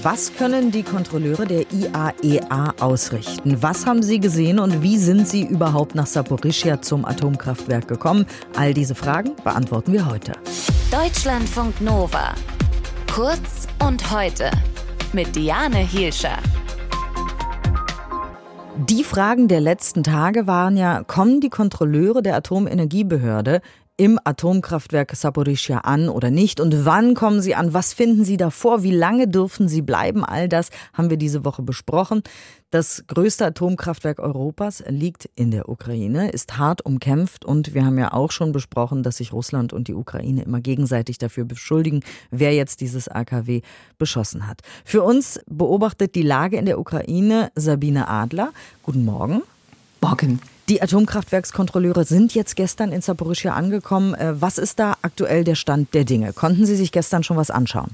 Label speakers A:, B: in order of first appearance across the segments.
A: Was können die Kontrolleure der IAEA e ausrichten? Was haben sie gesehen und wie sind sie überhaupt nach Saporischia zum Atomkraftwerk gekommen? All diese Fragen beantworten wir heute.
B: Deutschlandfunk Nova. Kurz und heute mit Diane Hielscher.
A: Die Fragen der letzten Tage waren ja, kommen die Kontrolleure der Atomenergiebehörde im Atomkraftwerk Saporischia an oder nicht? Und wann kommen sie an? Was finden sie davor? Wie lange dürfen sie bleiben? All das haben wir diese Woche besprochen. Das größte Atomkraftwerk Europas liegt in der Ukraine, ist hart umkämpft und wir haben ja auch schon besprochen, dass sich Russland und die Ukraine immer gegenseitig dafür beschuldigen, wer jetzt dieses AKW beschossen hat. Für uns beobachtet die Lage in der Ukraine Sabine Adler. Guten Morgen.
C: Morgen.
A: Die Atomkraftwerkskontrolleure sind jetzt gestern in Saporischia angekommen. Äh, was ist da aktuell der Stand der Dinge? Konnten Sie sich gestern schon was anschauen?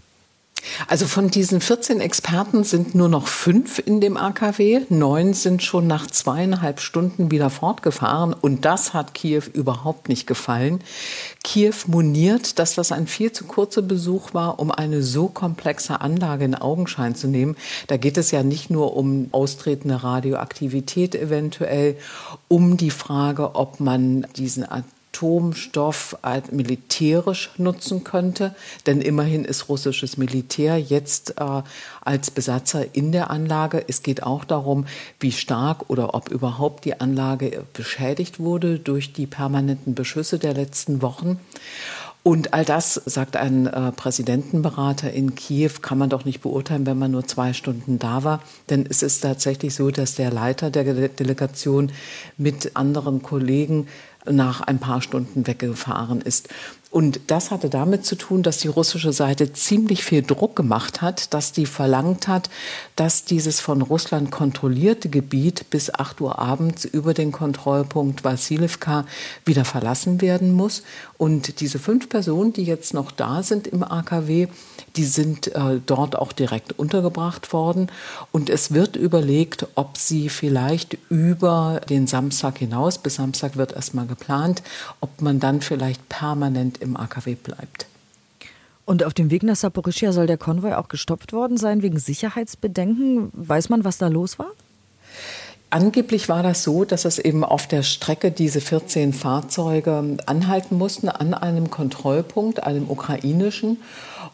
C: Also von diesen 14 Experten sind nur noch fünf in dem AKW. Neun sind schon nach zweieinhalb Stunden wieder fortgefahren. Und das hat Kiew überhaupt nicht gefallen. Kiew moniert, dass das ein viel zu kurzer Besuch war, um eine so komplexe Anlage in Augenschein zu nehmen. Da geht es ja nicht nur um austretende Radioaktivität eventuell, um die Frage, ob man diesen Atomstoff militärisch nutzen könnte. Denn immerhin ist russisches Militär jetzt äh, als Besatzer in der Anlage. Es geht auch darum, wie stark oder ob überhaupt die Anlage beschädigt wurde durch die permanenten Beschüsse der letzten Wochen. Und all das, sagt ein äh, Präsidentenberater in Kiew, kann man doch nicht beurteilen, wenn man nur zwei Stunden da war. Denn es ist tatsächlich so, dass der Leiter der Delegation mit anderen Kollegen nach ein paar Stunden weggefahren ist. Und das hatte damit zu tun, dass die russische Seite ziemlich viel Druck gemacht hat, dass die verlangt hat, dass dieses von Russland kontrollierte Gebiet bis 8 Uhr abends über den Kontrollpunkt Vasilivka wieder verlassen werden muss. Und diese fünf Personen, die jetzt noch da sind im AKW, die sind äh, dort auch direkt untergebracht worden. Und es wird überlegt, ob sie vielleicht über den Samstag hinaus, bis Samstag wird erstmal geplant, ob man dann vielleicht permanent im AKW bleibt.
A: Und auf dem Weg nach Saporischia soll der Konvoi auch gestoppt worden sein wegen Sicherheitsbedenken. Weiß man, was da los war?
C: Angeblich war das so, dass es eben auf der Strecke diese 14 Fahrzeuge anhalten mussten an einem Kontrollpunkt, einem ukrainischen.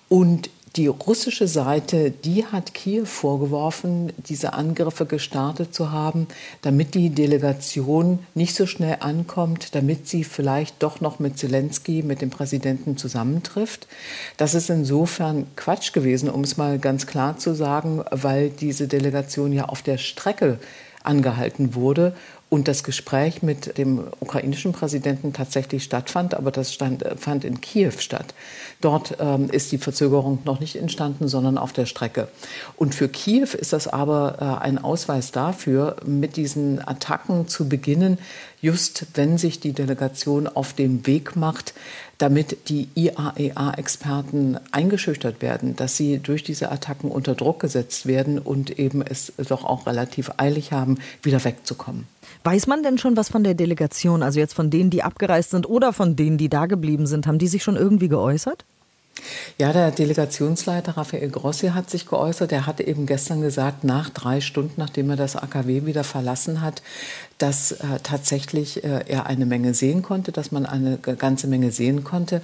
C: Und die russische Seite, die hat Kiew vorgeworfen, diese Angriffe gestartet zu haben, damit die Delegation nicht so schnell ankommt, damit sie vielleicht doch noch mit Zelensky, mit dem Präsidenten zusammentrifft. Das ist insofern Quatsch gewesen, um es mal ganz klar zu sagen, weil diese Delegation ja auf der Strecke angehalten wurde und das Gespräch mit dem ukrainischen Präsidenten tatsächlich stattfand, aber das stand, äh, fand in Kiew statt. Dort ähm, ist die Verzögerung noch nicht entstanden, sondern auf der Strecke. Und für Kiew ist das aber äh, ein Ausweis dafür, mit diesen Attacken zu beginnen, just wenn sich die Delegation auf den Weg macht, damit die IAEA-Experten eingeschüchtert werden, dass sie durch diese Attacken unter Druck gesetzt werden und eben es doch auch relativ eilig haben, wieder wegzukommen.
A: Weiß man denn schon was von der Delegation, also jetzt von denen, die abgereist sind oder von denen, die da geblieben sind? Haben die sich schon irgendwie geäußert?
C: Ja, der Delegationsleiter Raphael Grossi hat sich geäußert. Er hat eben gestern gesagt, nach drei Stunden, nachdem er das AKW wieder verlassen hat, dass äh, tatsächlich äh, er eine Menge sehen konnte, dass man eine ganze Menge sehen konnte.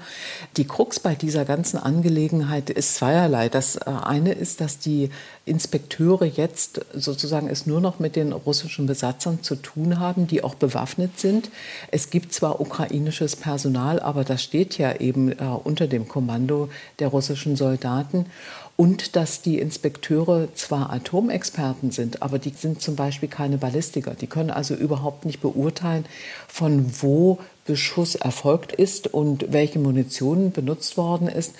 C: Die Krux bei dieser ganzen Angelegenheit ist zweierlei. Das äh, eine ist, dass die Inspekteure jetzt sozusagen es nur noch mit den russischen Besatzern zu tun haben, die auch bewaffnet sind. Es gibt zwar ukrainisches Personal, aber das steht ja eben äh, unter dem Kommando der russischen Soldaten und dass die Inspekteure zwar Atomexperten sind, aber die sind zum Beispiel keine Ballistiker. Die können also überhaupt nicht beurteilen, von wo Beschuss erfolgt ist und welche Munition benutzt worden ist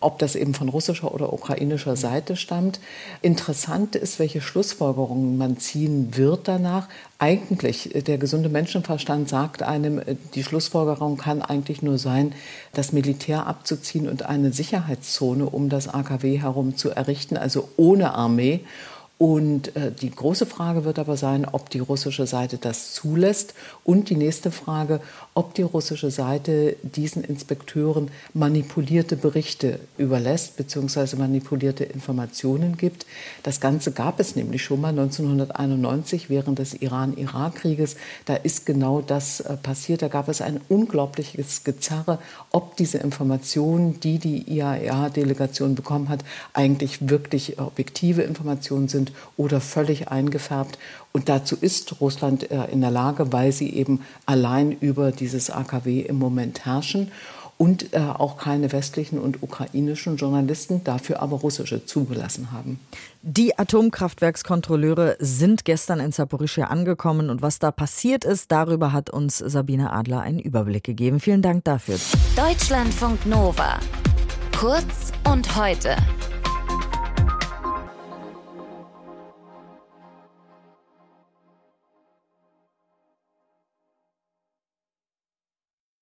C: ob das eben von russischer oder ukrainischer Seite stammt. Interessant ist, welche Schlussfolgerungen man ziehen wird danach. Eigentlich, äh, der gesunde Menschenverstand sagt einem, äh, die Schlussfolgerung kann eigentlich nur sein, das Militär abzuziehen und eine Sicherheitszone um das AKW herum zu errichten, also ohne Armee. Und äh, die große Frage wird aber sein, ob die russische Seite das zulässt. Und die nächste Frage, ob die russische Seite diesen Inspekteuren manipulierte Berichte überlässt bzw. manipulierte Informationen gibt. Das Ganze gab es nämlich schon mal 1991 während des Iran-Irak-Krieges. Da ist genau das äh, passiert. Da gab es ein unglaubliches Gezerre, ob diese Informationen, die die IAEA-Delegation bekommen hat, eigentlich wirklich objektive Informationen sind oder völlig eingefärbt. Und dazu ist Russland äh, in der Lage, weil sie eben allein über dieses AKW im Moment herrschen und äh, auch keine westlichen und ukrainischen Journalisten, dafür aber russische zugelassen haben.
A: Die Atomkraftwerkskontrolleure sind gestern in Saporischia angekommen und was da passiert ist, darüber hat uns Sabine Adler einen Überblick gegeben. Vielen Dank dafür.
B: Deutschlandfunk Nova. Kurz und heute.